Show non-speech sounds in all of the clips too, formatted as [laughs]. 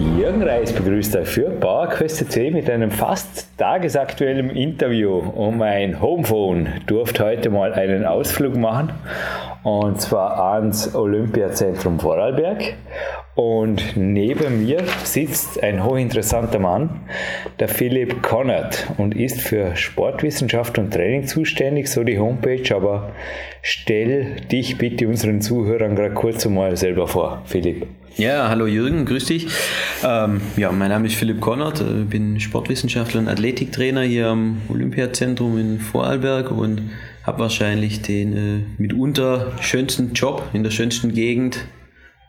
Jürgen Reis begrüßt euch für PowerQuest mit einem fast tagesaktuellen Interview. Und mein Homephone durfte heute mal einen Ausflug machen und zwar ans Olympiazentrum Vorarlberg. Und neben mir sitzt ein hochinteressanter Mann, der Philipp Connert, und ist für Sportwissenschaft und Training zuständig, so die Homepage. Aber stell dich bitte unseren Zuhörern gerade kurz einmal selber vor, Philipp. Ja, hallo Jürgen, grüß dich. Ähm, ja, mein Name ist Philipp Connert, äh, bin Sportwissenschaftler und Athletiktrainer hier am Olympiazentrum in Vorarlberg und habe wahrscheinlich den äh, mitunter schönsten Job in der schönsten Gegend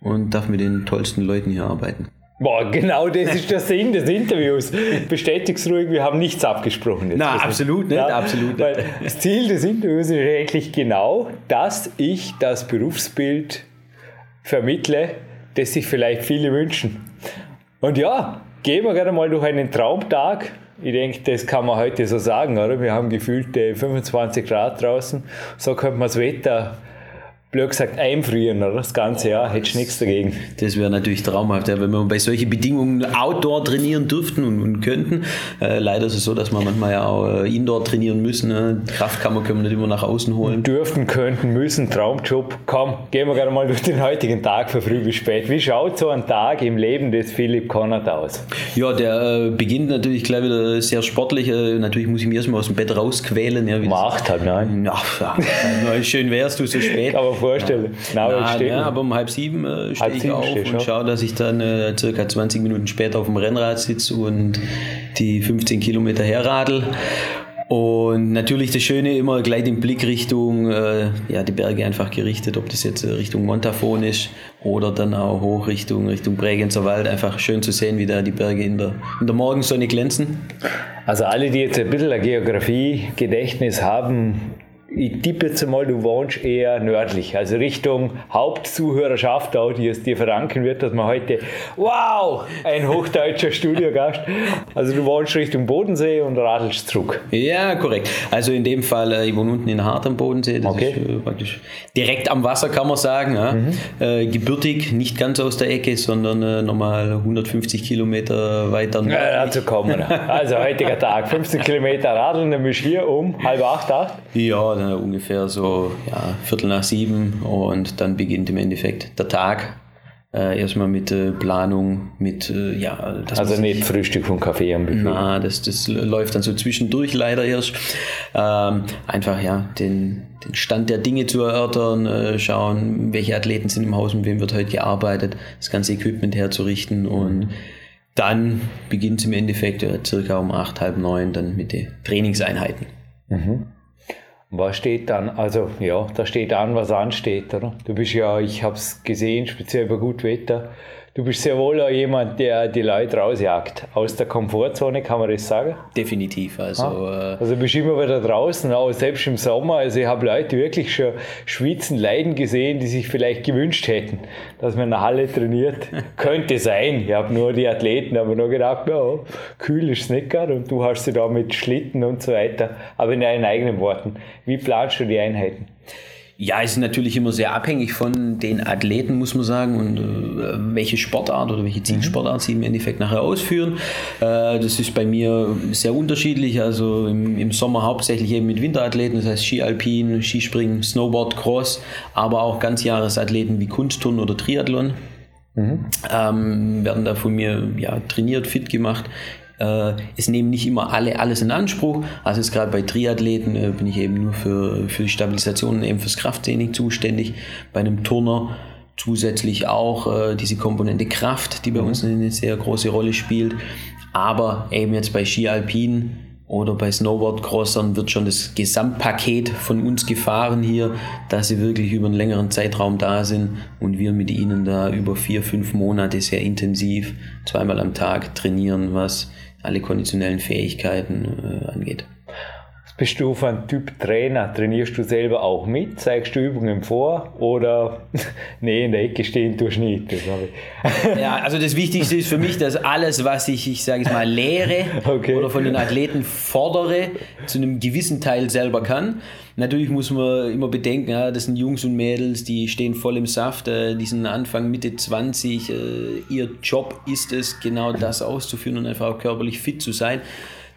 und darf mit den tollsten Leuten hier arbeiten. Boah, genau das ist der Sinn des Interviews. Bestätig's ruhig, wir haben nichts abgesprochen. Jetzt. Na, absolut nicht, ja, absolut nicht. das Ziel des Interviews ist eigentlich genau, dass ich das Berufsbild vermittle, das sich vielleicht viele wünschen. Und ja, gehen wir gerade mal durch einen Traumtag. Ich denke, das kann man heute so sagen, oder? Wir haben gefühlt 25 Grad draußen. So könnte man das Wetter blöd gesagt, einfrieren, oder? Das ganze Jahr, hättest du nichts dagegen. Das wäre natürlich traumhaft, ja, wenn wir bei solchen Bedingungen Outdoor trainieren dürften und, und könnten. Äh, leider ist es so, dass wir manchmal ja auch äh, Indoor trainieren müssen. Ne? Kraftkammer können wir nicht immer nach außen holen. Dürften, könnten, müssen, Traumjob. Komm, gehen wir gerade mal durch den heutigen Tag von früh bis spät. Wie schaut so ein Tag im Leben des Philipp Connert aus? Ja, der äh, beginnt natürlich gleich wieder sehr sportlich. Äh, natürlich muss ich mich erstmal aus dem Bett rausquälen. Ja, Macht halt, nein. Ja, schön wärst du so spät. [laughs] Aber vorstellen. Ja. Na, Na, ja, aber um halb sieben äh, stehe ich auf und ja. schaue, dass ich dann äh, circa 20 Minuten später auf dem Rennrad sitze und die 15 Kilometer herradel. Und natürlich das Schöne immer gleich den Blick Richtung äh, ja, die Berge einfach gerichtet, ob das jetzt Richtung Montafon ist oder dann auch hoch Richtung, Richtung Bregenzer Wald. Einfach schön zu sehen, wie da die Berge in der, in der Morgensonne glänzen. Also alle, die jetzt ein bisschen ein Geografie-Gedächtnis haben, ich tippe jetzt mal, du wohnst eher nördlich, also Richtung Hauptzuhörerschaft, auch, die es dir verdanken wird, dass man heute, wow, ein hochdeutscher [laughs] Studiogast, also du wohnst Richtung Bodensee und radelst zurück. Ja, korrekt. Also in dem Fall, äh, ich wohne unten in Hart am Bodensee, das okay. ist äh, praktisch direkt am Wasser, kann man sagen. Ja. Mhm. Äh, gebürtig, nicht ganz aus der Ecke, sondern äh, nochmal 150 Kilometer weiter nördlich. Ja, dazu kommen wir. Also heutiger Tag, 15 Kilometer radeln, dann bist du hier um halb acht, acht? Ja, äh, ungefähr so ja, Viertel nach sieben und dann beginnt im Endeffekt der Tag. Äh, erstmal mit äh, Planung, mit äh, ja. also nicht Frühstück und Kaffee am Buffet. Na, das, das läuft dann so zwischendurch leider erst. Ähm, einfach ja den, den Stand der Dinge zu erörtern, äh, schauen, welche Athleten sind im Haus, mit wem wird heute gearbeitet, das ganze Equipment herzurichten und dann beginnt es im Endeffekt äh, circa um acht, halb neun dann mit den Trainingseinheiten. Mhm. Was steht dann? Also ja, da steht an, was ansteht, oder? Du bist ja, ich habe es gesehen, speziell bei gutem Wetter, Du bist sehr wohl auch jemand, der die Leute rausjagt. Aus der Komfortzone, kann man das sagen? Definitiv. Also, ah, also bist immer wieder draußen, auch selbst im Sommer. Also ich habe Leute wirklich schon schwitzen, leiden gesehen, die sich vielleicht gewünscht hätten, dass man in der Halle trainiert. [laughs] Könnte sein. Ich habe nur die Athleten, aber nur gedacht, ja, kühl ist es nicht gerade und du hast sie da mit Schlitten und so weiter. Aber in deinen eigenen Worten. Wie planst du die Einheiten? Ja, es ist natürlich immer sehr abhängig von den Athleten, muss man sagen, und äh, welche Sportart oder welche Zielsportart sie im Endeffekt nachher ausführen. Äh, das ist bei mir sehr unterschiedlich. Also im, im, Sommer hauptsächlich eben mit Winterathleten, das heißt Ski Alpin, Skispringen, Snowboard, Cross, aber auch Ganzjahresathleten wie Kunstturnen oder Triathlon. Mhm. Ähm, werden da von mir ja, trainiert, fit gemacht. Äh, es nehmen nicht immer alle alles in Anspruch. Also jetzt gerade bei Triathleten äh, bin ich eben nur für, für die Stabilisation und eben fürs Krafttraining zuständig. Bei einem Turner zusätzlich auch äh, diese Komponente Kraft, die bei mhm. uns eine sehr große Rolle spielt. Aber eben jetzt bei Ski Alpin oder bei Snowboard-Crossern wird schon das Gesamtpaket von uns gefahren hier, dass sie wirklich über einen längeren Zeitraum da sind und wir mit ihnen da über vier, fünf Monate sehr intensiv zweimal am Tag trainieren, was alle konditionellen Fähigkeiten äh, angeht. Bist du von Typ Trainer? Trainierst du selber auch mit? Zeigst du Übungen vor? Oder [laughs] nee, in der Ecke stehen tust du nicht? ja, also das Wichtigste ist für mich, dass alles, was ich, ich sage es mal, lehre [laughs] okay. oder von den Athleten fordere, zu einem gewissen Teil selber kann. Natürlich muss man immer bedenken, ja, das sind Jungs und Mädels, die stehen voll im Saft, äh, die sind Anfang, Mitte 20. Äh, ihr Job ist es, genau das auszuführen und einfach auch körperlich fit zu sein.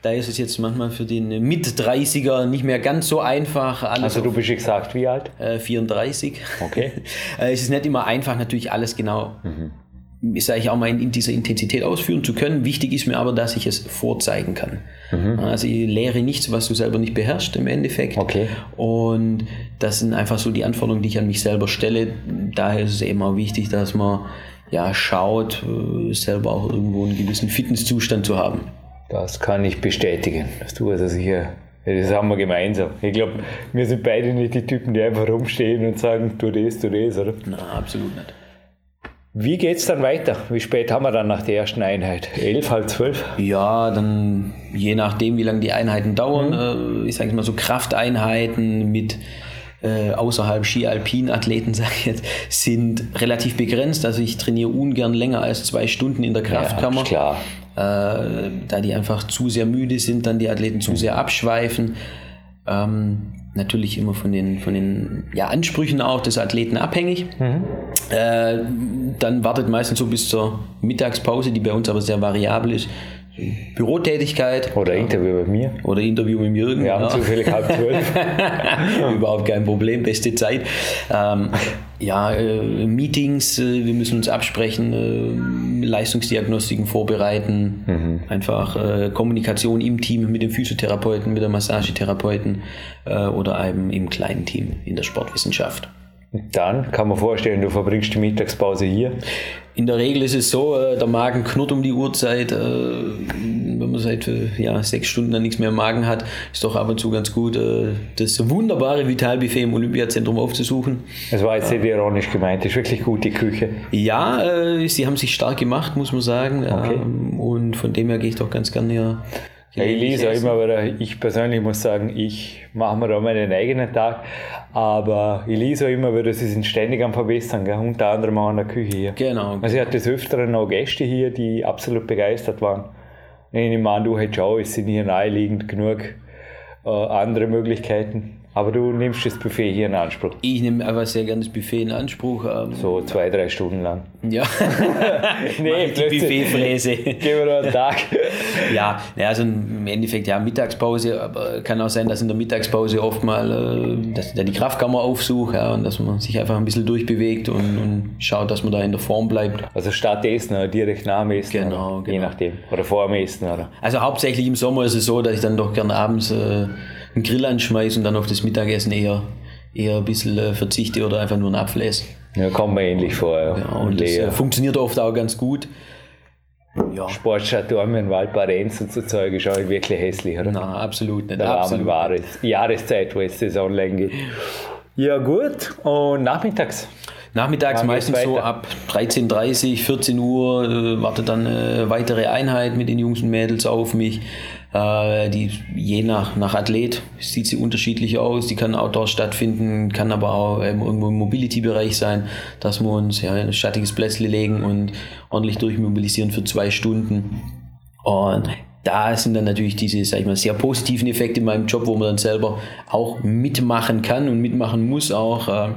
Da ist es jetzt manchmal für den Mit-30er nicht mehr ganz so einfach. also du bist gesagt wie alt? Äh, 34. Okay. [laughs] Äh, es ist nicht immer einfach, natürlich alles genau, mhm. Sage ich auch mal, in, in, dieser Intensität ausführen zu können. Wichtig ist mir aber, dass ich es vorzeigen kann. Mhm. Also ich lehre nichts, was du selber nicht beherrschst im Endeffekt. Okay. Und das sind einfach so die Anforderungen, die ich an mich selber stelle. Daher ist es eben auch wichtig, dass man ja schaut, äh, selber auch irgendwo einen gewissen Fitnesszustand zu haben. Das kann ich bestätigen. Das tue also sicher. Das haben wir gemeinsam. Ich glaube, wir sind beide nicht die Typen, die einfach rumstehen und sagen, tu das, tu das, oder? Nein, absolut nicht. Wie geht es dann weiter? Wie spät haben wir dann nach der ersten Einheit? Elf, halb zwölf? Ja, dann je nachdem, wie lange die Einheiten dauern. Mhm. Äh, ich sage mal so Krafteinheiten mit äh, außerhalb Ski-Alpin-Athleten, [laughs] sage ich jetzt, sind relativ begrenzt. Also ich trainiere ungern länger als zwei Stunden in der Kraftkammer. Ja, klar äh, da die einfach zu sehr müde sind, dann die Athleten zu sehr abschweifen. Ähm, natürlich immer von den, von den ja, Ansprüchen auch des Athleten abhängig. Mhm. Äh, dann wartet meistens so bis zur Mittagspause, die bei uns aber sehr variabel ist, Bürotätigkeit. Oder Interview bei mir. Oder Interview mit Jürgen. Wir haben zufällig halb zwölf. [laughs] Überhaupt kein Problem, beste Zeit. Ähm, ja, äh, Meetings, äh, wir müssen uns absprechen, äh, Leistungsdiagnostiken vorbereiten, mhm. einfach äh, Kommunikation im Team mit dem Physiotherapeuten, mit der Massagetherapeuten äh, oder eben im kleinen Team in der Sportwissenschaft. Dann kann man vorstellen, du verbringst die Mittagspause hier. In der Regel ist es so, äh, der Magen knurrt um die Uhrzeit. Äh, wenn man seit äh, ja, sechs Stunden dann nichts mehr im Magen hat, ist doch ab und zu ganz gut, das wunderbare Vitalbuffet im Olympiazentrum aufzusuchen. Das war jetzt nicht ironisch gemeint, das ist wirklich gut, die Küche. Ja, sie haben sich stark gemacht, muss man sagen. Okay. Ähm, und von dem her gehe ich doch ganz gerne hier lese auch immer wieder, ich persönlich muss sagen, ich mache mir da meinen eigenen Tag, aber ich lese auch immer wieder, sie sind ständig am Verbessern, gell? unter anderem auch in der Küche hier. Genau. Also ich hatte des Öfteren noch Gäste hier, die absolut begeistert waren. Ich an, du hättest auch, es sind hier naheliegend genug äh, andere Möglichkeiten. Aber du nimmst das Buffet hier in Anspruch. Ich nehme einfach sehr gerne das Buffet in Anspruch. Ähm, so zwei, drei Stunden lang. Ja. [laughs] nee, die Buffetfräse. Gehen wir noch einen Tag. [laughs] ja, also im Endeffekt ja Mittagspause, aber kann auch sein, dass in der Mittagspause oft mal äh, dass der die Kraftkammer aufsucht ja, und dass man sich einfach ein bisschen durchbewegt und, und schaut, dass man da in der Form bleibt. Also statt Essen oder direkt nach dem Essen. Genau, genau. Je nachdem. Oder vor dem Essen. Oder? Also hauptsächlich im Sommer ist es so, dass ich dann doch gerne abends äh, einen Grill anschmeiße und dann auf das Mittagessen eher, eher ein bisschen äh, verzichte oder einfach nur einen Apfel esse. Ja, kommt mir ähnlich vor. Ja. ja und das äh, funktioniert oft auch ganz gut. Ja. Sportstadt Dormen, Waldbarenz und so Zeug ist auch wirklich hässlich, oder? Nein, absolut nicht. Da absolut war eine Jahreszeit, wo jetzt das online geht. Ja, gut. Und nachmittags? Nachmittags meistens so ab 13.30 14 Uhr äh, wartet dann eine weitere Einheit mit den Jungs und Mädels auf mich. Äh, die je nach, nach Athlet sieht sie unterschiedlich aus. Die kann outdoor stattfinden, kann aber auch ähm, irgendwo im Mobility-Bereich sein, dass wir uns ja, ein schattiges Plätzchen legen und ordentlich durchmobilisieren für zwei Stunden. Und da sind dann natürlich diese, sag ich mal, sehr positiven Effekte in meinem Job, wo man dann selber auch mitmachen kann und mitmachen muss auch. Äh,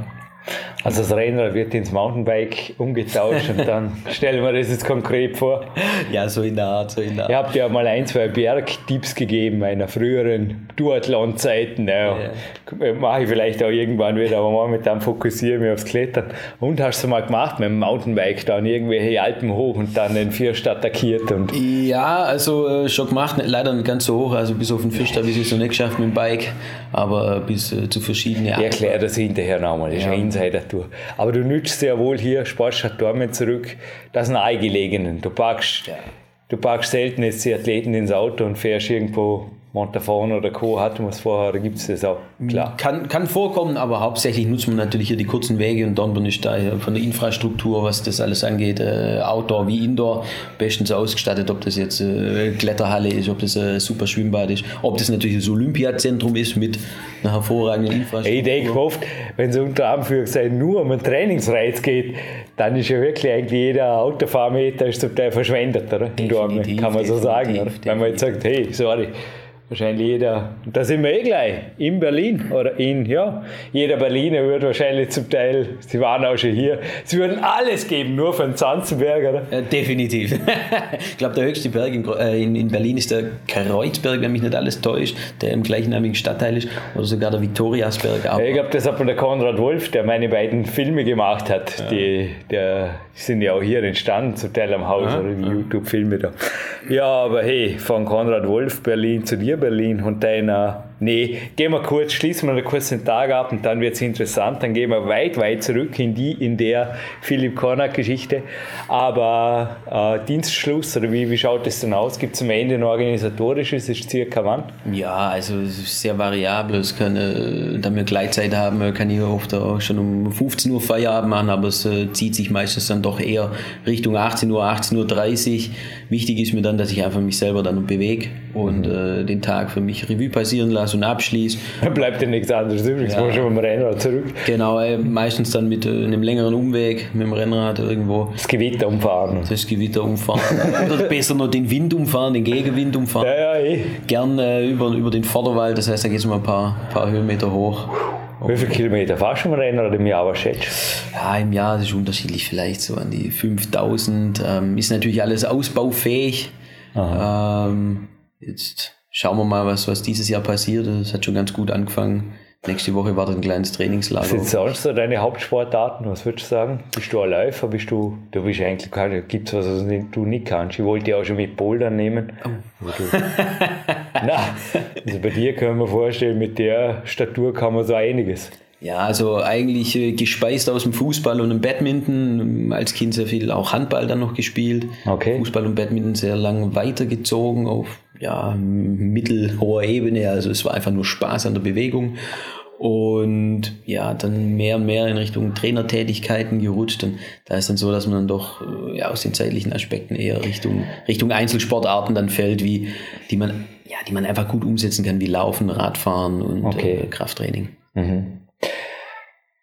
also das Rennrad wird ins Mountainbike umgetauscht und dann [laughs] stellen wir das jetzt konkret vor. Ja, so in der Art, so in der Art. Ihr habt ja mal ein, zwei Bergtipps gegeben meiner früheren Duathlon-Zeiten. Ja, ja. Mache ich vielleicht auch irgendwann wieder, aber momentan fokussiere ich mich aufs Klettern. Und hast du mal gemacht mit dem Mountainbike dann irgendwelche Alpen hoch und dann den Fürst attackiert? Und ja, also äh, schon gemacht, leider nicht ganz so hoch, also bis auf den Fürst habe ich es noch nicht geschafft mit dem Bike, aber bis äh, zu verschiedenen Alpen. Ich erkläre das hinterher nochmal, das ist ja. ein Insider-Tour. Aber du nützt sehr wohl hier Sportstadt Dormen zurück, das nahegelegenen. Du packst, ja. du packst selten jetzt die Athleten ins Auto und fährst irgendwo Montafon oder Co. hatten wir es vorher, da gibt es das auch, klar. Kann, kann vorkommen, aber hauptsächlich nutzt man natürlich hier die kurzen Wege und Dornbirn ist da von der Infrastruktur, was das alles angeht, äh, Outdoor wie Indoor, bestens ausgestattet, ob das jetzt äh, Kletterhalle ist, ob das ein äh, super Schwimmbad ist, ob das natürlich das Olympiazentrum ist mit einer hervorragenden Infrastruktur. Ich denke oft, wenn es unter Anführungszeichen nur um einen Trainingsreiz geht, dann ist ja wirklich eigentlich jeder Autofahrmeter ist zum Teil verschwendet, oder? In Dortmund, kann man so sagen, oder? Wenn man jetzt sagt, hey, sorry, wahrscheinlich jeder, da sind wir eh gleich, in Berlin oder in, ja, jeder Berliner würde wahrscheinlich zum Teil, sie waren auch schon hier, sie würden alles geben, nur für den Zanzenberg, oder? Ja, definitiv. [laughs] ich glaube, der höchste Berg in, äh, in, in, Berlin ist der Kreuzberg, wenn mich nicht alles täuscht, der im gleichnamigen Stadtteil ist, oder sogar der Viktoriasberg. Ja, ich glaube, das hat man der Konrad Wolf, der meine beiden Filme gemacht hat, ja. die, der, die sind ja auch hier entstanden, zum Teil am Haus, oder die YouTube-Filme da. Ja, aber hey, von Konrad Wolf, Berlin zu dir, Berlin und äh, nee, gehen wir kurz, schließen wir kurz den Tag ab und dann wird es interessant. Dann gehen wir weit, weit zurück in die, in der Philipp Kornack-Geschichte. Aber äh, Dienstschluss, oder wie, wie schaut es denn aus? Gibt es am Ende ein organisatorisches? Ist circa wann? Ja, also es ist sehr variabel. Es kann, äh, da wir Gleitzeit haben, kann ich oft auch schon um 15 Uhr Feierabend machen, aber es äh, zieht sich meistens dann doch eher Richtung 18 Uhr, 18.30 Uhr. Wichtig ist mir dann, dass ich einfach mich selber dann bewege und mhm. äh, den Tag für mich Revue passieren lasse und abschließe. [laughs] Da bleibt dir nichts anderes übrig, ja. schon mit dem Rennrad zurück. Genau, äh, meistens dann mit äh, einem längeren Umweg mit dem Rennrad irgendwo. Das Gewitter umfahren. Das Gewitter umfahren. Oder besser noch den Wind umfahren, den Gegenwind umfahren. Ja, ja, eh. Gern äh, über, über den Vorderwald, das heißt, da geht es mal ein paar, paar Höhenmeter hoch. Wie viele Kilometer fahrst du im Rennrad im Jahr, was schätzt Ja, im Jahr ist unterschiedlich, vielleicht so an die 5000. Ähm, ist natürlich alles ausbaufähig. Ähm, jetzt schauen wir mal, was, was dieses Jahr passiert. Es hat schon ganz gut angefangen. Nächste Woche war ein kleines Trainingslager. Was sind sonst so deine Hauptsportarten? Was würdest du sagen? Bist du ein Läufer? Bist du, du bist eigentlich gibt es was, was du nicht kannst? Ich wollte ja auch schon mit Bouldern nehmen. Oh. [laughs] Nein, also bei dir können wir vorstellen, mit der Statur kann man so einiges. Ja, also eigentlich äh, gespeist aus dem Fußball und dem Badminton. Als Kind sehr viel auch Handball dann noch gespielt. Okay. Fußball und Badminton sehr lang weitergezogen auf ja, mittelhoher Ebene. Also es war einfach nur Spaß an der Bewegung. Und ja, dann mehr und mehr in Richtung Trainertätigkeiten gerutscht. Und da ist dann so, dass man dann doch äh, ja, aus den zeitlichen Aspekten eher Richtung, Richtung Einzelsportarten dann fällt, wie, die man, ja, die man einfach gut umsetzen kann, wie Laufen, Radfahren und okay. äh, Krafttraining. Mhm.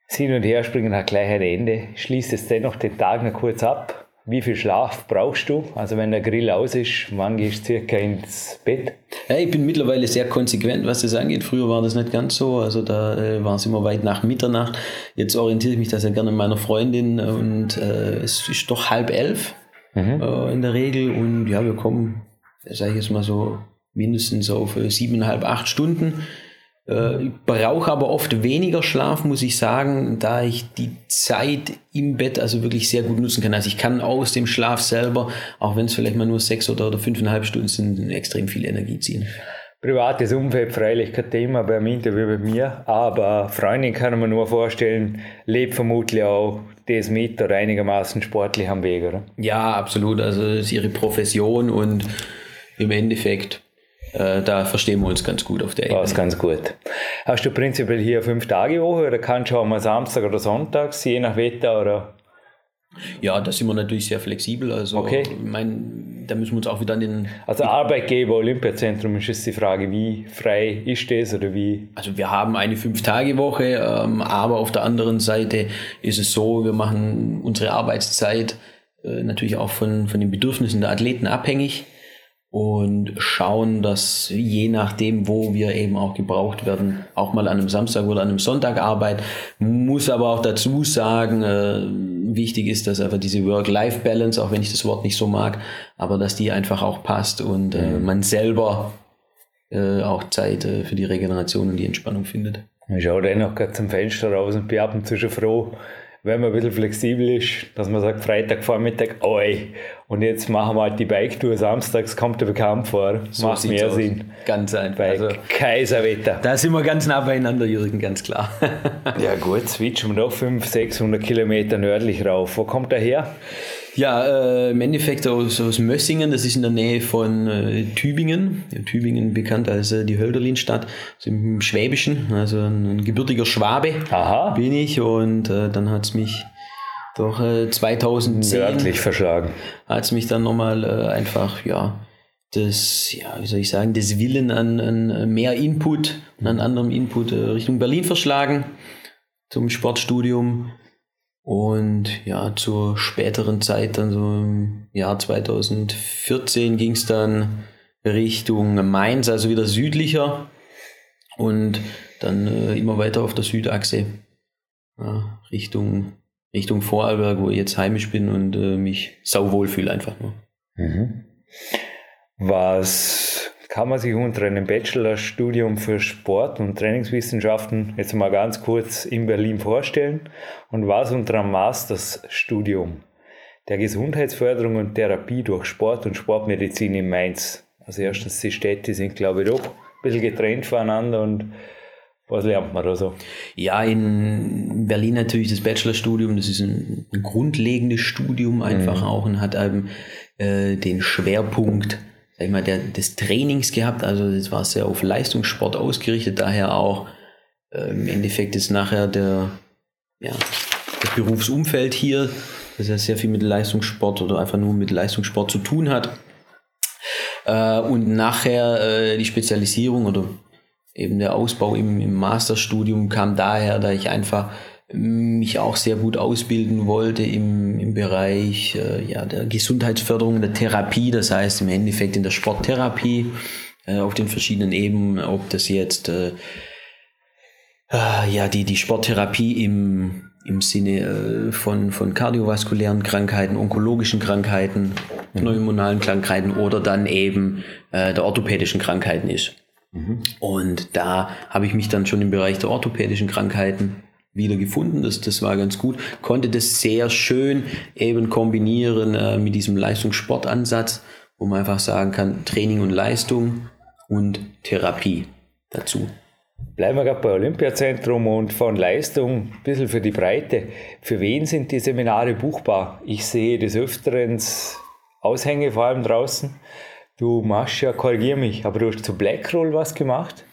Hin und her springen hat gleich ein Ende. Schließt es dennoch den Tag noch kurz ab. Wie viel Schlaf brauchst du? Also wenn der Grill aus ist, wann gehst du circa ins Bett? Ja, ich bin mittlerweile sehr konsequent, was das angeht. Früher war das nicht ganz so. Also da äh, war es immer weit nach Mitternacht. Jetzt orientiere ich mich da sehr gerne an meiner Freundin und äh, es ist doch halb elf mhm. äh, in der Regel. Und ja, wir kommen, sage ich jetzt mal so, mindestens auf äh, siebeneinhalb, acht Stunden. Äh, ich brauche aber oft weniger Schlaf, muss ich sagen, da ich die Zeit im Bett also wirklich sehr gut nutzen kann. Also ich kann aus dem Schlaf selber, auch wenn es vielleicht mal nur sechs oder, oder fünfeinhalb Stunden sind, extrem viel Energie ziehen. Privates Umfeld freilich kein Thema beim Interview bei mir, aber Freundin kann man nur vorstellen, lebt vermutlich auch das mit oder einigermaßen sportlich am Weg, oder? Ja, absolut. Also es ist ihre Profession und im Endeffekt äh, da verstehen wir uns ganz gut auf der Ebene. Passt ganz gut. Hast du prinzipiell hier fünf Tage Woche oder kannst du auch mal Samstag oder Sonntag, je nach Wetter oder? Ja, da sind wir natürlich sehr flexibel. Also, okay. ich mein, da müssen wir uns auch wieder an den. Also, Arbeitgeber, Olympiazentrum ist jetzt die Frage, wie frei ist das oder wie? Also, wir haben eine Fünf-Tage-Woche, ähm, aber auf der anderen Seite ist es so, wir machen unsere Arbeitszeit äh, natürlich auch von, von den Bedürfnissen der Athleten abhängig und schauen, dass je nachdem, wo wir eben auch gebraucht werden, auch mal an einem Samstag oder an einem Sonntag arbeiten. Muss aber auch dazu sagen, äh, wichtig ist, dass einfach diese Work-Life-Balance, auch wenn ich das Wort nicht so mag, aber dass die einfach auch passt und äh, mhm. man selber äh, auch Zeit äh, für die Regeneration und die Entspannung findet. Ich schaue dennoch gerade zum Fenster raus und bin ab und zu schon froh, wenn man ein bisschen flexibel ist, dass man sagt, Freitagvormittag, oi, und jetzt machen wir halt die Bike-Tour samstags, kommt der bekannt vor. So Macht mehr aus. Sinn. Ganz einfach. Also, Kaiserwetter. Da sind wir ganz nah beieinander, Jürgen, ganz klar. ja gut, switchen wir doch 500, 600 Kilometer nördlich rauf. Wo kommt er her? Ja, äh, im Endeffekt aus, aus Mössingen, das ist in der Nähe von äh, Tübingen. Ja, Tübingen bekannt als äh, die Hölderlinstadt, also im Schwäbischen, also ein, ein gebürtiger Schwabe Aha. bin ich und äh, dann hat es mich doch 2010 Nördlich verschlagen. hat es mich dann nochmal äh, einfach, ja, das, ja, wie soll ich sagen, das Willen an, an mehr Input und an anderem Input äh, Richtung Berlin verschlagen zum Sportstudium. Und ja, zur späteren Zeit, dann so im Jahr 2014 ging es dann Richtung Mainz, also wieder südlicher und dann äh, immer weiter auf der Südachse ja, Richtung, Richtung Vorarlberg, wo ich jetzt heimisch bin und äh, mich sauwohl fühle einfach nur. Mhm. Was kann man sich unter einem Bachelorstudium für Sport und Trainingswissenschaften jetzt mal ganz kurz in Berlin vorstellen und was unter einem Masterstudium der Gesundheitsförderung und Therapie durch Sport und Sportmedizin in Mainz. Also erstens, die Städte sind, glaube ich, doch ein bisschen getrennt voneinander und was lernt man da so? Ja, in Berlin natürlich das Bachelorstudium, das ist ein, grundlegendes Studium einfach mhm. auch und hat eben äh, den Schwerpunkt mal, der, des Trainings gehabt. Also es war sehr auf Leistungssport ausgerichtet, daher auch äh, im Endeffekt ist nachher der, ja, das Berufsumfeld hier, das ja sehr viel mit Leistungssport oder einfach nur mit Leistungssport zu tun hat. Äh, und nachher äh, die Spezialisierung oder eben der Ausbau im, im Masterstudium kam daher, da ich einfach mich auch sehr gut ausbilden wollte im, im Bereich äh, ja, der Gesundheitsförderung, der Therapie, das heißt im Endeffekt in der Sporttherapie äh, auf den verschiedenen Ebenen, ob das jetzt äh, äh ja, die, die Sporttherapie im, im Sinne äh, von, von kardiovaskulären Krankheiten, onkologischen Krankheiten, mhm. pneumonalen Krankheiten oder dann eben äh, der orthopädischen Krankheiten ist. Mhm. Und da habe ich mich dann schon im Bereich der orthopädischen Krankheiten wieder gefunden. Das, das war ganz gut. Konnte das sehr schön eben kombinieren äh, mit diesem Leistungssportansatz, wo man einfach sagen kann, Training und Leistung und Therapie dazu. Bleiben wir gerade bei Olympiazentrum und von Leistung ein bisschen für die Breite. Für wen sind die Seminare buchbar? Ich sehe des Öfteren Aushänge vor allem draußen. Du machst ja, korrigier mich, aber du hast zu Blackroll was gemacht?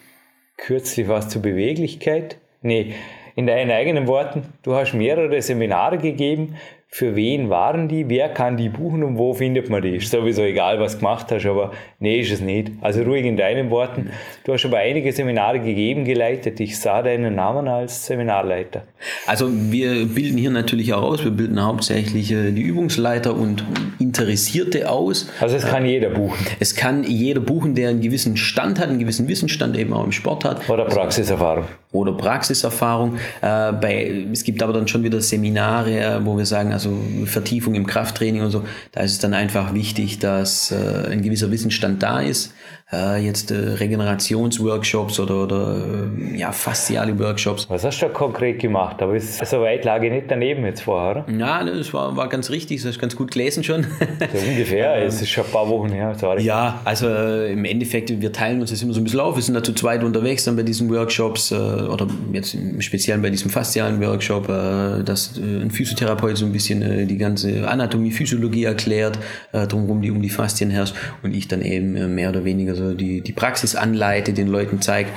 Kürzlich was zur Beweglichkeit? Nee, in deinen eigenen Worten, du hast mehrere Seminare gegeben. Für wen waren die? Wer kann die buchen und wo findet man die? Ist sowieso egal, was du gemacht hast, aber nee, ist es nicht. Also ruhig in deinen Worten. Du hast aber einige Seminare gegeben, geleitet. Ich sah deinen Namen als Seminarleiter. Also wir bilden hier natürlich auch aus. Wir bilden hauptsächlich äh, die Übungsleiter und Interessierte aus. Also es kann jeder buchen. Es kann jeder buchen, der einen gewissen Stand hat, einen gewissen Wissensstand eben auch im Sport hat. Oder Praxiserfahrung. Oder Praxiserfahrung. Äh, bei, es gibt aber dann schon wieder Seminare, wo wir sagen, also Vertiefung im Krafttraining und so. Da ist es dann einfach wichtig, dass äh, ein gewisser Wissensstand da ist äh, jetzt äh, Regenerationsworkshops oder, oder äh, ja, fasziale Workshops. Was hast du da konkret gemacht? Aber ist, so weit lag ich nicht daneben jetzt vorher, oder? Ja, das war, war ganz richtig, das hast ganz gut gelesen schon. [laughs] So ungefähr, es ist schon ein paar Wochen her. Sorry. Ja, also äh, im Endeffekt, wir teilen uns das immer so ein bisschen auf. Wir sind da zu zweit unterwegs dann bei diesen Workshops äh, oder jetzt im Speziellen bei diesem faszialen Workshop, äh, dass ein Physiotherapeut so ein bisschen die ganze Anatomie, Physiologie erklärt, drumherum die um die Faszien herrscht und ich dann eben mehr oder weniger so also die, die Praxis anleite, den Leuten zeigt,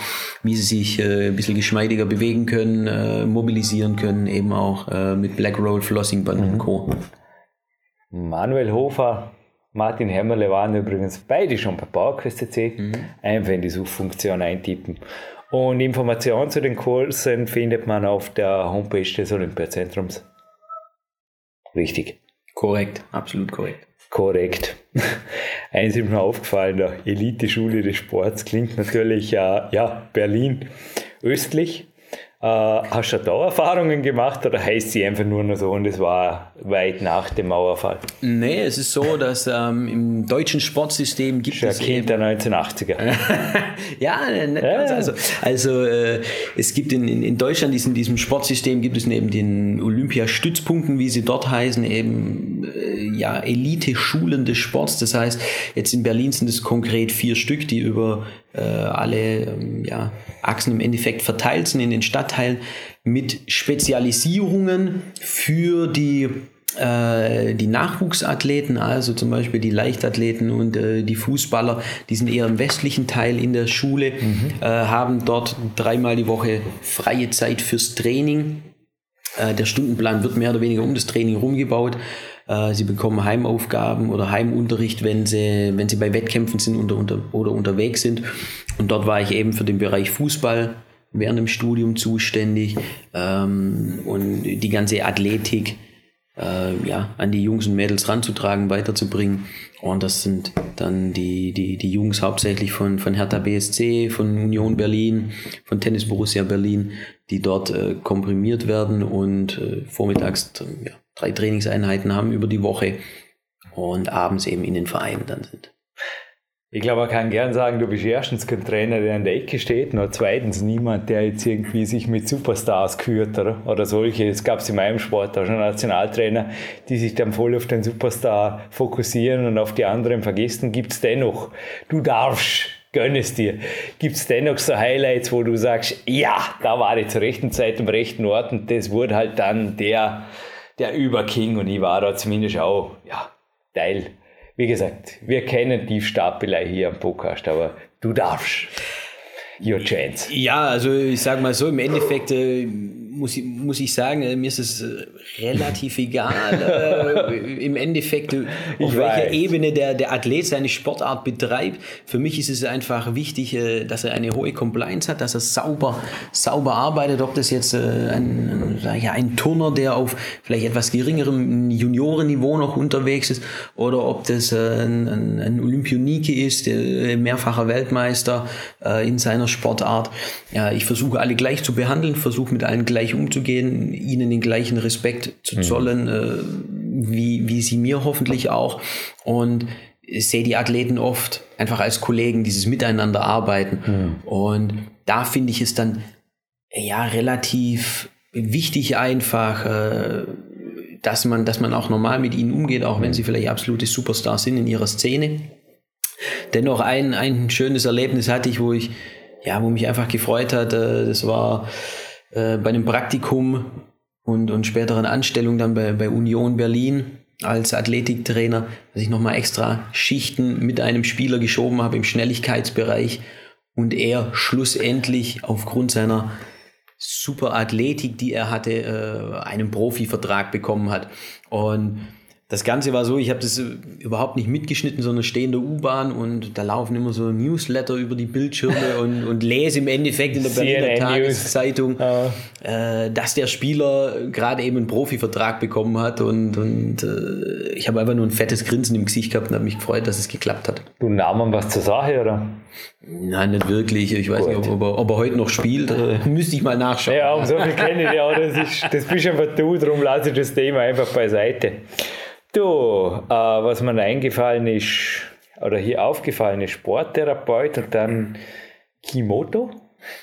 wie sie sich äh, ein bisschen geschmeidiger bewegen können, äh, mobilisieren können, eben auch äh, mit Black Roll, Flossing Band mhm. und Co. Manuel Hofer, Martin Hämmerle waren übrigens beide schon bei PowerQuest CC. Mhm. Einfach in die Suchfunktion eintippen. Und Informationen zu den Kursen findet man auf der Homepage des Olympiazentrums. Richtig. Korrekt, absolut korrekt. Korrekt. [laughs] Eins ist mir aufgefallen, der Elite-Schule des Sports klingt natürlich, äh, ja, Berlin östlich. Äh, hast du da Erfahrungen gemacht oder heißt sie einfach nur noch so und es war weit nach dem Mauerfall? Nee, es ist so, dass ähm, im deutschen Sportsystem gibt Schon es. Kind der 1980er. [laughs] ja, nicht ja. Ganz. Also, also äh, es gibt in, in, in Deutschland in diesem Sportsystem gibt es neben den Olympiastützpunkten, wie sie dort heißen, eben ja, Elite-Schulen des Sports. Das heißt, jetzt in Berlin sind es konkret vier Stück, die über äh, alle ähm, ja, Achsen im Endeffekt verteilt sind in den Stadtteilen mit Spezialisierungen für die äh, die Nachwuchsathleten, also zum Beispiel die Leichtathleten und äh, die Fußballer, die sind eher im westlichen Teil in der Schule, mhm. äh, haben dort dreimal die Woche freie Zeit fürs Training. Äh, der Stundenplan wird mehr oder weniger um das Training rumgebaut. Äh, sie bekommen Heimaufgaben oder Heimunterricht, wenn sie, wenn sie bei Wettkämpfen sind oder, unter, oder unterwegs sind. Und dort war ich eben für den Bereich Fußball während dem Studium zuständig ähm, und die ganze Athletik äh, ja, an die Jungs und Mädels ranzutragen, weiterzubringen. Und das sind dann die, die, die Jungs hauptsächlich von, von Hertha BSC, von Union Berlin, von Tennis Borussia Berlin, die dort äh, komprimiert werden und äh, vormittags ja, drei Trainingseinheiten haben über die Woche und abends eben in den Vereinen dann sind. Ich glaube, man kann gern sagen, du bist erstens kein Trainer, der an der Ecke steht, und zweitens niemand, der jetzt irgendwie sich mit Superstars kürt oder, oder solche. Es gab es in meinem Sport auch schon Nationaltrainer, die sich dann voll auf den Superstar fokussieren und auf die anderen vergessen. Gibt es dennoch, du darfst, gönn es dir, gibt es dennoch so Highlights, wo du sagst, ja, da war ich zur rechten Zeit am rechten Ort und das wurde halt dann der, der Überking und ich war da zumindest auch, ja, Teil wie gesagt, wir kennen die Stapelei hier am Podcast, aber du darfst. Your chance. Ja, also ich sage mal so, im Endeffekt äh, muss, ich, muss ich sagen, äh, mir ist es äh, relativ [laughs] egal, äh, im Endeffekt, äh, auf ich welcher weiß. Ebene der, der Athlet seine Sportart betreibt. Für mich ist es einfach wichtig, äh, dass er eine hohe Compliance hat, dass er sauber, sauber arbeitet, ob das jetzt ein, ein, ja, ein Turner, der auf vielleicht etwas geringerem Juniorenniveau noch unterwegs ist, oder ob das ein, ein, ein Olympionike ist, mehrfacher Weltmeister in seiner seiner Sportart. Ja, ich versuche alle gleich zu behandeln, versuche mit allen gleich umzugehen, ihnen den gleichen Respekt zu mhm. zollen, mhm. wie, wie sie mir hoffentlich auch. Und ich sehe die Athleten oft einfach als Kollegen, dieses Miteinander arbeiten. Mhm. Und da finde ich es dann ja relativ wichtig einfach, äh, dass man, dass man auch normal mit ihnen umgeht, auch wenn sie vielleicht absolute Superstars sind in ihrer Szene. Dennoch ein, ein schönes Erlebnis hatte ich, wo ich ja, wo mich einfach gefreut hat. Äh, das war äh, bei einem Praktikum und, und späteren Anstellung dann bei, bei Union Berlin als Athletiktrainer, dass ich nochmal extra Schichten mit einem Spieler geschoben habe im Schnelligkeitsbereich und er schlussendlich aufgrund seiner super Athletik, die er hatte, äh, einen Profivertrag bekommen hat. Und das Ganze war so, ich habe das äh, überhaupt nicht mitgeschnitten, sondern stehe in der U-Bahn und da laufen immer so Newsletter über die Bildschirme [laughs] und, und lese im Endeffekt in der Berliner Tageszeitung, oh. äh, dass der Spieler gerade eben einen Profivertrag bekommen hat und, und äh, ich habe einfach nur ein fettes Grinsen im Gesicht gehabt und habe mich gefreut, dass es geklappt hat. Du Namen was zur Sache, oder? Nein, nicht wirklich. Ich weiß Gut. nicht, ob er, ob er, heute noch spielt. Äh, [laughs] müsste ich mal nachschauen. Ja, um so viel kenne ich ja. Das, ist, das bist einfach du, darum lasse ich das Thema einfach beiseite. Du, äh, was mir eingefallen ist, oder hier aufgefallen ist, Sporttherapeut und dann Kimoto,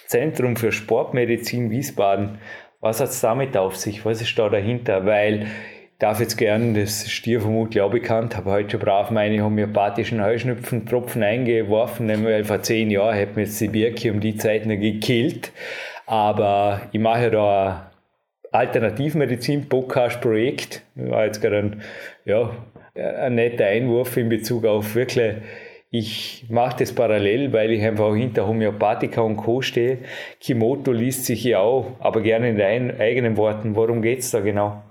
Zentrum für Sportmedizin Wiesbaden. Was hat es damit auf sich? Was ist da dahinter? Weil ich darf jetzt gerne, das ist dir vermutlich auch bekannt, habe heute schon brav meine homöopathischen Heuschnupfentropfen eingeworfen, weil vor zehn Jahren hätte mir jetzt die Birke um die Zeit noch gekillt. Aber ich mache ja da Alternativmedizin-Podcast-Projekt. War jetzt gerade ein, ja, ein netter Einwurf in Bezug auf wirklich, ich mache das parallel, weil ich einfach hinter Homöopathika und Co. stehe. Kimoto liest sich ja auch, aber gerne in deinen eigenen Worten. Worum geht es da genau?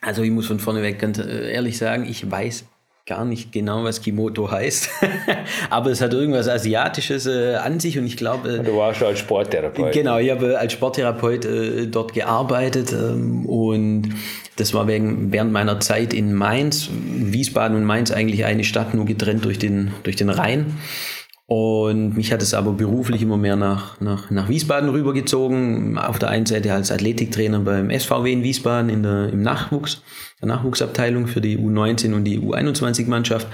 Also ich muss von vorneweg ganz äh, ehrlich sagen, ich weiß gar nicht genau, was Kimoto heißt, [laughs] aber es hat irgendwas Asiatisches äh, an sich und ich glaube... Äh, du warst schon als Sporttherapeut. Genau, ich habe als Sporttherapeut äh, dort gearbeitet ähm, und das war wegen, während meiner Zeit in Mainz, Wiesbaden und Mainz eigentlich eine Stadt, nur getrennt durch den, durch den Rhein. Und mich hat es aber beruflich immer mehr nach, nach, nach Wiesbaden rübergezogen. Auf der einen Seite als Athletiktrainer beim SVW in Wiesbaden in der, im Nachwuchs, der Nachwuchsabteilung für die U19 und die U21-Mannschaft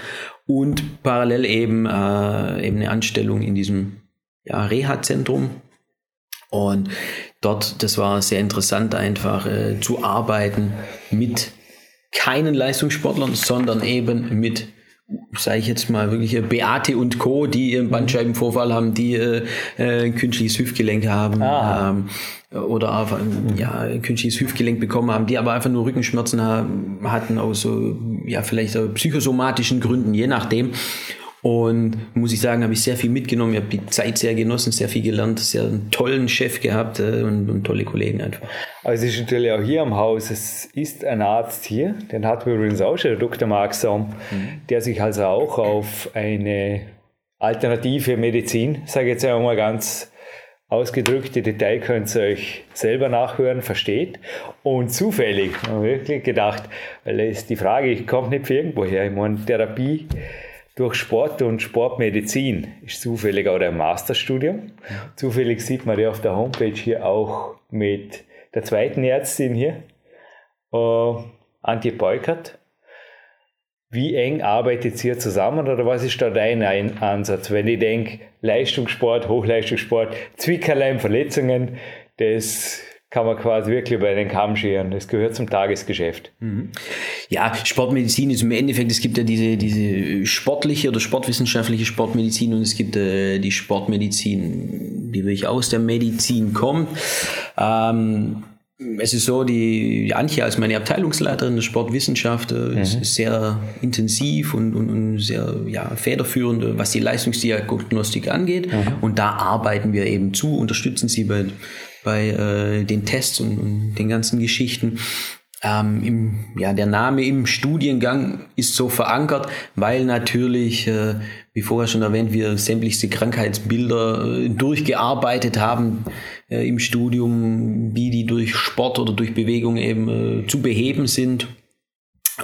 und parallel eben, äh, eben eine Anstellung in diesem ja, Reha-Zentrum. Und dort, das war sehr interessant, einfach äh, zu arbeiten mit keinen Leistungssportlern, sondern eben mit sage ich jetzt mal wirklich Beate und Co., die ihren Bandscheibenvorfall haben, die äh, ein künstliches Hüftgelenk haben Ah. ähm, oder einfach ein, ja, ein künstliches Hüftgelenk bekommen haben, die aber einfach nur Rückenschmerzen haben, hatten aus so, ja, vielleicht psychosomatischen Gründen, je nachdem. Und muss ich sagen, habe ich sehr viel mitgenommen. Ich habe die Zeit sehr genossen, sehr viel gelernt, sehr einen tollen Chef gehabt äh, und, und tolle Kollegen einfach. Aber es ist natürlich auch hier am Haus, es ist ein Arzt hier, den hatten wir übrigens auch schon, der Dr. Mark Somm, der sich also auch auf eine alternative Medizin, sage ich jetzt einmal ganz ausgedrückt, die Detail könnt ihr euch selber nachhören, versteht. Und zufällig, wirklich gedacht, weil es ist die Frage, ich komme nicht für irgendwo her, ich meine, Therapie durch Sport und Sportmedizin ist zufällig auch ein Masterstudium. Zufällig sieht man ja auf der Homepage hier auch mit der zweiten Ärztin hier, äh, Antje Beukert. Wie eng arbeitet ihr zusammen oder was ist da dein Ein- Ansatz? Wenn ich denke, Leistungssport, Hochleistungssport, Zwickerlein, Verletzungen, das kann man quasi wirklich über den Kamm scheren. Das gehört zum Tagesgeschäft. Ja, Sportmedizin ist im Endeffekt, es gibt ja diese, diese sportliche oder sportwissenschaftliche Sportmedizin und es gibt äh, die Sportmedizin, die wirklich aus der Medizin kommt. Ähm, es ist so, die, die Antje als meine Abteilungsleiterin der Sportwissenschaft äh, ist sehr intensiv und, und, und sehr ja, federführend, was die Leistungsdiagnostik angeht. Und da arbeiten wir eben zu, unterstützen sie bei, bei äh, den Tests und, und den ganzen Geschichten. Ähm, im, ja, der Name im Studiengang ist so verankert, weil natürlich, äh, wie vorher schon erwähnt, wir sämtlichste Krankheitsbilder äh, durchgearbeitet haben äh, im Studium, wie die durch Sport oder durch Bewegung eben äh, zu beheben sind.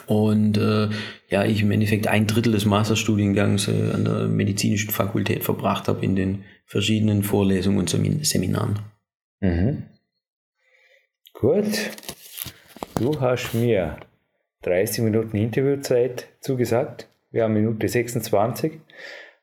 Und äh, ja, ich im Endeffekt ein Drittel des Masterstudiengangs äh, an der medizinischen Fakultät verbracht habe in den verschiedenen Vorlesungen und Semin Seminaren. Mhm. Gut. Du hast mir 30 Minuten Interviewzeit zugesagt. Wir haben Minute 26.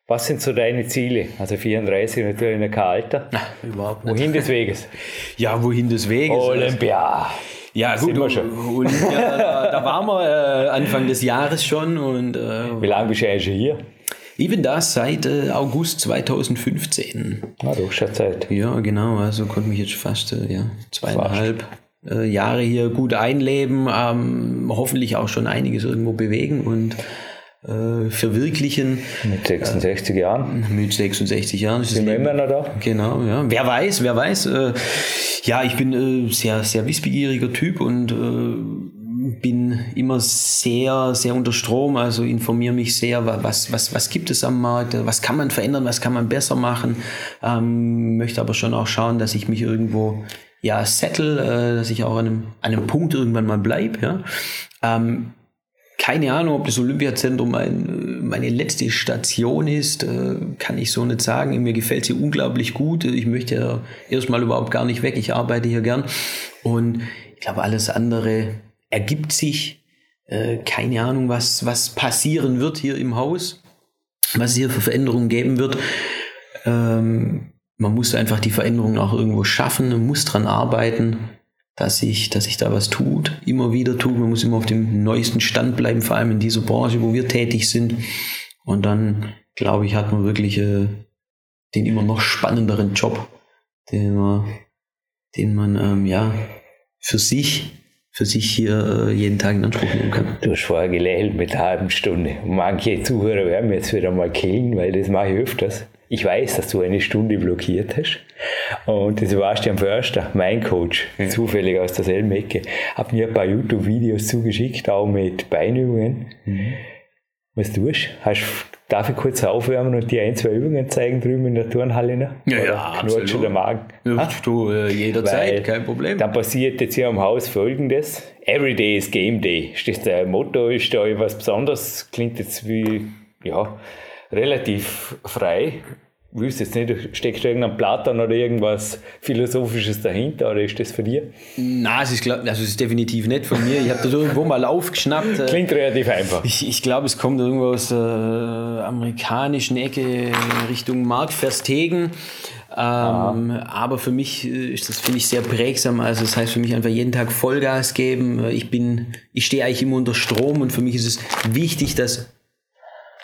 Was sind so deine Ziele? Also 34 natürlich noch kein Alter. Überhaupt Wohin des Weges? [laughs] Ja, wohin des Weges? Olympia. Ja, gut, Sind wir schon. Olympia, da, da waren wir äh, Anfang des Jahres schon und äh, Wie lange bist du eigentlich schon hier? Ich bin da seit äh, August 2015. Na, doch schon Zeit. Ja, genau, also konnte mich jetzt fast äh, ja, zweieinhalb äh, Jahre hier gut einleben, ähm, hoffentlich auch schon einiges irgendwo bewegen und äh, verwirklichen. Mit 66 Jahren. Mit 66 Jahren Sind wir immer noch da? Genau, ja. Wer weiß, wer weiß. Äh, ja, ich bin äh, sehr, sehr wissbegieriger Typ und äh, bin immer sehr, sehr unter Strom. Also informiere mich sehr, wa- was, was, was gibt es am Markt, was kann man verändern, was kann man besser machen. Ähm, möchte aber schon auch schauen, dass ich mich irgendwo ja settle, äh, dass ich auch an einem, an einem Punkt irgendwann mal bleibe. Ja. Ähm, keine Ahnung, ob das Olympiazentrum mein, meine letzte Station ist, äh, kann ich so nicht sagen. Mir gefällt sie unglaublich gut. Ich möchte ja erstmal überhaupt gar nicht weg. Ich arbeite hier gern. Und ich glaube, alles andere ergibt sich. Äh, Keine Ahnung, was, was passieren wird hier im Haus, was es hier für Veränderungen geben wird. Ähm, man muss einfach die Veränderungen auch irgendwo schaffen, man muss dran arbeiten dass sich, dass sich da was tut, immer wieder tut. Man muss immer auf dem neuesten Stand bleiben, vor allem in dieser Branche, wo wir tätig sind. Und dann, glaube ich, hat man wirklich äh, den immer noch spannenderen Job, den man, den man ähm, ja für sich, für sich hier äh, jeden Tag in Anspruch nehmen kann. Du hast vorher gelächelt mit einer halben Stunde. Manche Zuhörer werden mir jetzt wieder mal killen, weil das mache ich öfters. Ich weiß, dass du eine Stunde blockiert hast. Und das war Sebastian Förster, mein Coach, zufällig aus derselben Ecke, hat mir ein paar YouTube-Videos zugeschickt, auch mit Beinübungen. Was tust du? Hast, darf ich kurz aufwärmen und dir ein, zwei Übungen zeigen drüben in der Turnhalle? noch? Oder knurrt schon der Magen? Ja, du, äh, jederzeit, Weil kein Problem. Dann passiert jetzt hier am Haus folgendes: Every day is Game Day. Ist das dein Motto? Ist da etwas Besonderes? Klingt jetzt wie, ja, relativ frei. Wüsste jetzt nicht, steckt irgendein Platon oder irgendwas Philosophisches dahinter oder ist das für dir? Na, es ist, glaub, also es ist definitiv nicht von mir. Ich habe das irgendwo mal aufgeschnappt. äh, Klingt relativ einfach. Ich, ich glaube, es kommt irgendwo aus der amerikanischen Ecke Richtung Mark Verstegen. Ähm, aber für mich äh, ist das, finde ich, sehr prägsam. Also das heißt für mich einfach jeden Tag Vollgas geben. Ich bin, ich stehe eigentlich immer unter Strom und für mich ist es wichtig, dass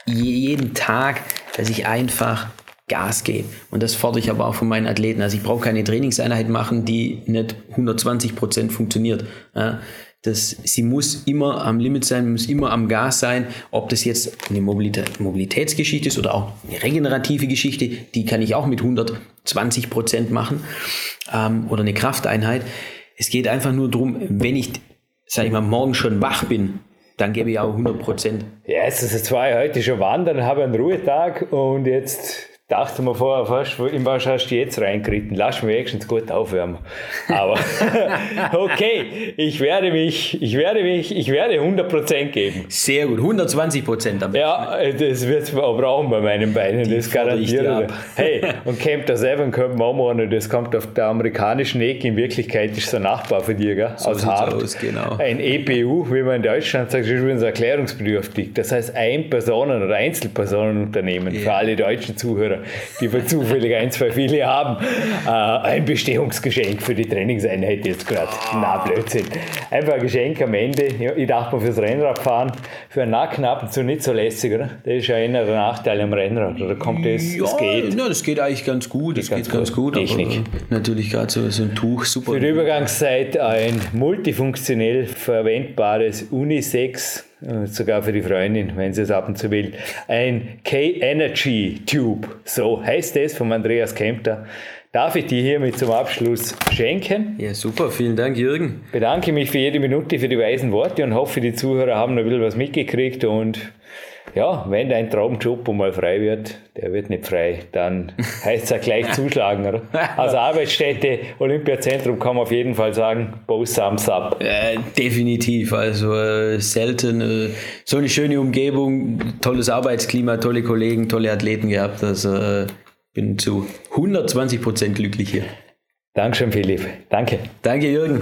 jeden Tag, dass ich einfach Gas gebe. Und das fordere ich aber auch von meinen Athleten. Also ich brauche keine Trainingseinheit machen, die nicht 120 Prozent funktioniert. Ja, das, sie muss immer am Limit sein, muss immer am Gas sein. Ob das jetzt eine Mobilität, Mobilitätsgeschichte ist oder auch eine regenerative Geschichte, die kann ich auch mit 120 Prozent machen ähm, oder eine Krafteinheit. Es geht einfach nur darum, wenn ich, sag ich mal, morgen schon wach bin, dann gebe ich auch 100 Prozent. Ja, es ist zwei heute schon wandern, habe einen Ruhetag und jetzt dachte mir vorher fast, in was hast du jetzt reingeritten? Lass mich wenigstens gut aufwärmen. Aber [laughs] okay, ich werde mich, ich werde mich, ich werde 100% geben. Sehr gut, 120% am Ja, das wird es auch brauchen bei meinen Beinen, Die das garantiere ich. Hey, [laughs] und Camp selber könnte man auch machen, das kommt auf der amerikanischen Ecke, in Wirklichkeit ist ein Nachbar für dich, gell? So aus Hart. Aus, genau. Ein EPU, wie man in Deutschland sagt, ist übrigens erklärungsbedürftig. Das heißt ein Personen- oder Einzelpersonenunternehmen ja. für alle deutschen Zuhörer oder die wir zufällig ein, zwei viele haben, äh, ein Bestehungsgeschenk für die Trainingseinheit jetzt gerade. Na, Blödsinn. Einfach ein Geschenk am Ende. Ich dachte mal fürs Rennradfahren, für einen Nackenappen so nicht so lässig, oder? Das ist ja einer der Nachteile am Rennrad. Oder kommt das? Ja, das geht. Ja, das geht eigentlich ganz gut. Das, das geht ganz gut. gut Technik. natürlich gerade so, so ein Tuch, super. Für die Übergangszeit ein multifunktionell verwendbares Unisex sogar für die Freundin, wenn sie es ab und zu will, ein K-Energy Tube, so heißt es von Andreas Kempter. Darf ich dir hiermit zum Abschluss schenken? Ja, super, vielen Dank, Jürgen. Bedanke mich für jede Minute für die weisen Worte und hoffe, die Zuhörer haben noch ein bisschen was mitgekriegt und ja, wenn dein Traumjob mal frei wird, der wird nicht frei, dann [laughs] heißt es ja gleich zuschlagen. Oder? Also Arbeitsstätte, Olympiazentrum kann man auf jeden Fall sagen, both thumbs up. Äh, definitiv, also äh, selten äh, so eine schöne Umgebung, tolles Arbeitsklima, tolle Kollegen, tolle Athleten gehabt. Also äh, bin zu 120 Prozent glücklich hier. Dankeschön, Philipp. Danke. Danke, Jürgen.